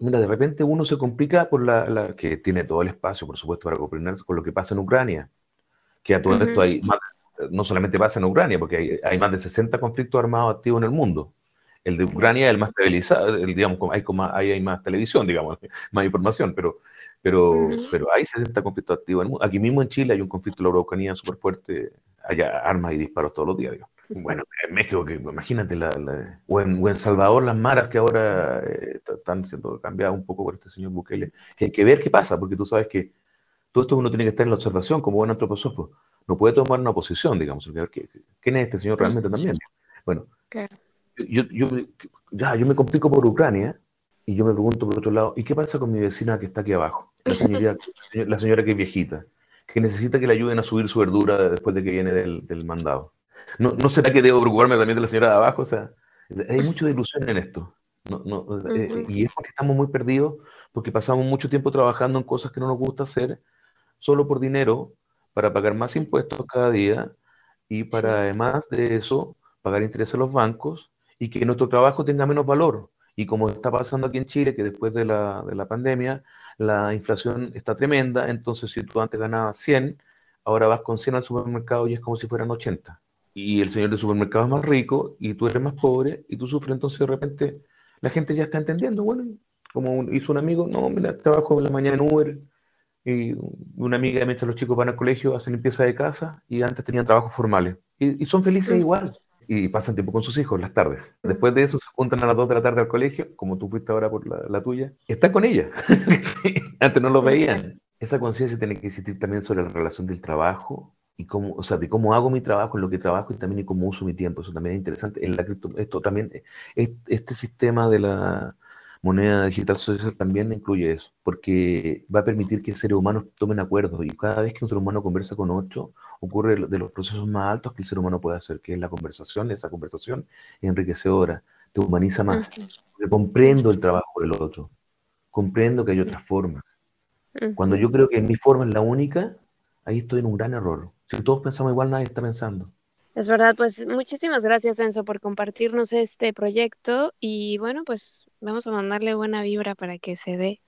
mira, de repente uno se complica por la, que tiene todo el espacio, por supuesto, para comprender con lo que pasa en Ucrania, que a todo esto hay no solamente pasa en Ucrania, porque hay, hay, más de 60 conflictos armados activos en el mundo. El de Ucrania es el más televisado, el, digamos, hay, hay, hay más televisión, digamos, *laughs* más información, pero, pero, pero hay 60 conflictos activos en el mundo. Aquí mismo en Chile hay un conflicto de la Ucrania súper fuerte, hay armas y disparos todos los días, digamos. Bueno, en México, que, imagínate, la, o, en, o, en, Salvador, las maras que ahora eh, están siendo cambiadas un poco por este señor Bukele, que hay que ver qué pasa, porque tú sabes que todo esto uno tiene que estar en la observación como buen antroposófo. No puede tomar una posición, digamos, ¿quién es este señor realmente también? Bueno, yo, yo, ya, yo me complico por Ucrania y yo me pregunto por otro lado, ¿y qué pasa con mi vecina que está aquí abajo? La señora, la señora que es viejita, que necesita que le ayuden a subir su verdura después de que viene del, del mandado. ¿No, ¿No, será que debo preocuparme también de la señora de abajo? O sea, hay mucha ilusión en esto. No, no, eh, y es porque estamos muy perdidos, porque pasamos mucho tiempo trabajando en cosas que no nos gusta hacer, solo por dinero, para pagar más impuestos cada día y para además de eso pagar intereses a los bancos y que nuestro trabajo tenga menos valor. Y como está pasando aquí en Chile, que después de la, de la pandemia la inflación está tremenda, entonces si tú antes ganabas 100, ahora vas con 100 al supermercado y es como si fueran 80 y el señor del supermercado es más rico y tú eres más pobre y tú sufres, entonces de repente la gente ya está entendiendo, bueno, como hizo un amigo, no, mira, trabajo en la mañana en Uber y una amiga mientras los chicos van al colegio hacen limpieza de casa y antes tenían trabajos formales y, son felices igual y pasan tiempo con sus hijos las tardes. Después de eso se juntan a las 2 de la tarde al colegio, como tú fuiste ahora por la, la tuya, y están con ella. *laughs* antes no lo veían. Esa conciencia tiene que existir también sobre la relación del trabajo y cómo, o sea, de cómo hago mi trabajo, en lo que trabajo y también y cómo uso mi tiempo. Eso también es interesante. En la esto también, este sistema de la moneda digital social también incluye eso, porque va a permitir que seres humanos tomen acuerdos y cada vez que un ser humano conversa con otro, ocurre de los procesos más altos que el ser humano puede hacer, que es la conversación, esa conversación es enriquecedora, te humaniza más. comprendo el trabajo del otro, comprendo que hay otras formas. Cuando yo creo que mi forma es la única, ahí estoy en un gran error. Si todos pensamos igual, nadie está pensando. Es verdad, pues muchísimas gracias Enzo por compartirnos este proyecto y bueno, pues vamos a mandarle buena vibra para que se dé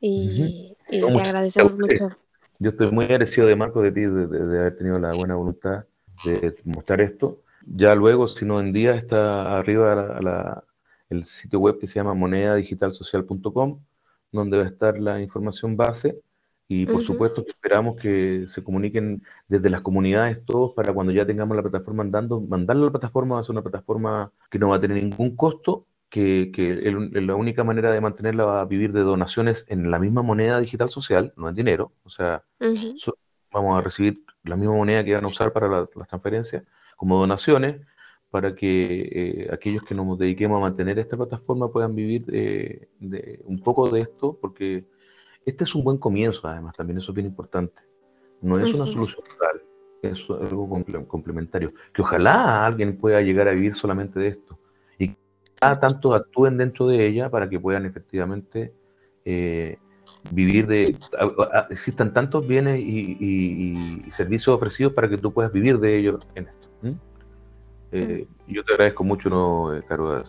y, te agradecemos mucho. Yo estoy muy agradecido de Marco de ti, de, haber tenido la buena voluntad de mostrar esto. Ya luego, si no en día, está arriba el sitio web que se llama monedadigitalsocial.com, donde va a estar la información base y por supuesto que esperamos que se comuniquen desde las comunidades todos para cuando ya tengamos la plataforma andando, mandarla a la plataforma va a ser una plataforma que no va a tener ningún costo, que, que la única manera de mantenerla va a vivir de donaciones en la misma moneda digital social, no en dinero, o sea, vamos a recibir la misma moneda que van a usar para las transferencias como donaciones para que eh, aquellos que nos dediquemos a mantener esta plataforma puedan vivir eh, de, un poco de esto, porque este es un buen comienzo, además, también eso es bien importante. No es una solución total, es algo complementario. Que ojalá alguien pueda llegar a vivir solamente de esto y que tanto actúen dentro de ella para que puedan efectivamente eh, vivir de. existan tantos bienes y, servicios ofrecidos para que tú puedas vivir de ellos en esto. Eh, yo te agradezco mucho, ¿no, eh, Caro?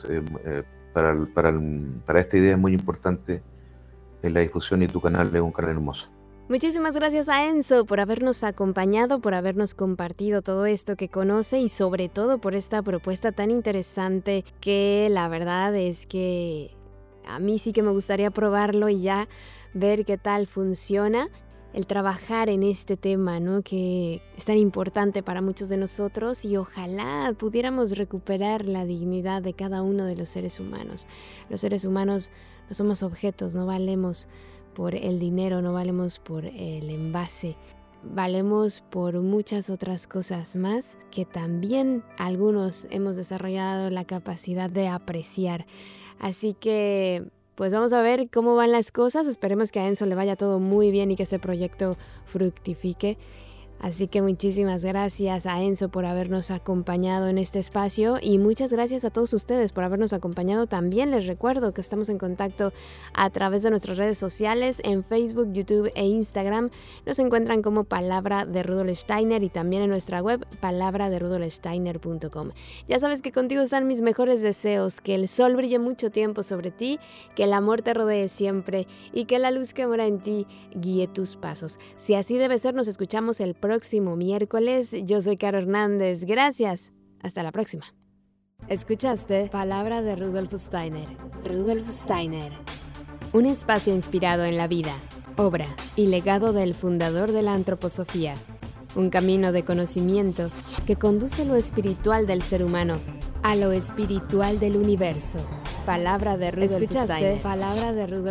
para, para, para esta idea es muy importante la difusión y tu canal es un canal hermoso. Muchísimas gracias a Enzo por habernos acompañado, por habernos compartido todo esto que conoce y sobre todo por esta propuesta tan interesante que la verdad es que a mí sí que me gustaría probarlo y ya ver qué tal funciona el trabajar en este tema, ¿no? Que es tan importante para muchos de nosotros y ojalá pudiéramos recuperar la dignidad de cada uno de los seres humanos. Los seres humanos no somos objetos, no valemos por el dinero, no valemos por el envase, valemos por muchas otras cosas más que también algunos hemos desarrollado la capacidad de apreciar. Así que pues vamos a ver cómo van las cosas, esperemos que a Enzo le vaya todo muy bien y que este proyecto fructifique. Así que muchísimas gracias a Enzo por habernos acompañado en este espacio y muchas gracias a todos ustedes por habernos acompañado también. Les recuerdo que estamos en contacto a través de nuestras redes sociales en Facebook, YouTube e Instagram. Nos encuentran como Palabra de Rudolf Steiner y también en nuestra web palabraderudolfsteiner.com. Ya sabes que contigo están mis mejores deseos, que el sol brille mucho tiempo sobre ti, que el amor te rodee siempre y que la luz que mora en ti guíe tus pasos. Si así debe ser, nos escuchamos el próximo próximo miércoles. Yo soy Caro Hernández. Gracias. Hasta la próxima. Escuchaste Palabra de Rudolf Steiner. Rudolf Steiner. Un espacio inspirado en la vida, obra y legado del fundador de la antroposofía. Un camino de conocimiento que conduce lo espiritual del ser humano a lo espiritual del universo. Palabra de Rudolf Steiner. Palabra de Rudolf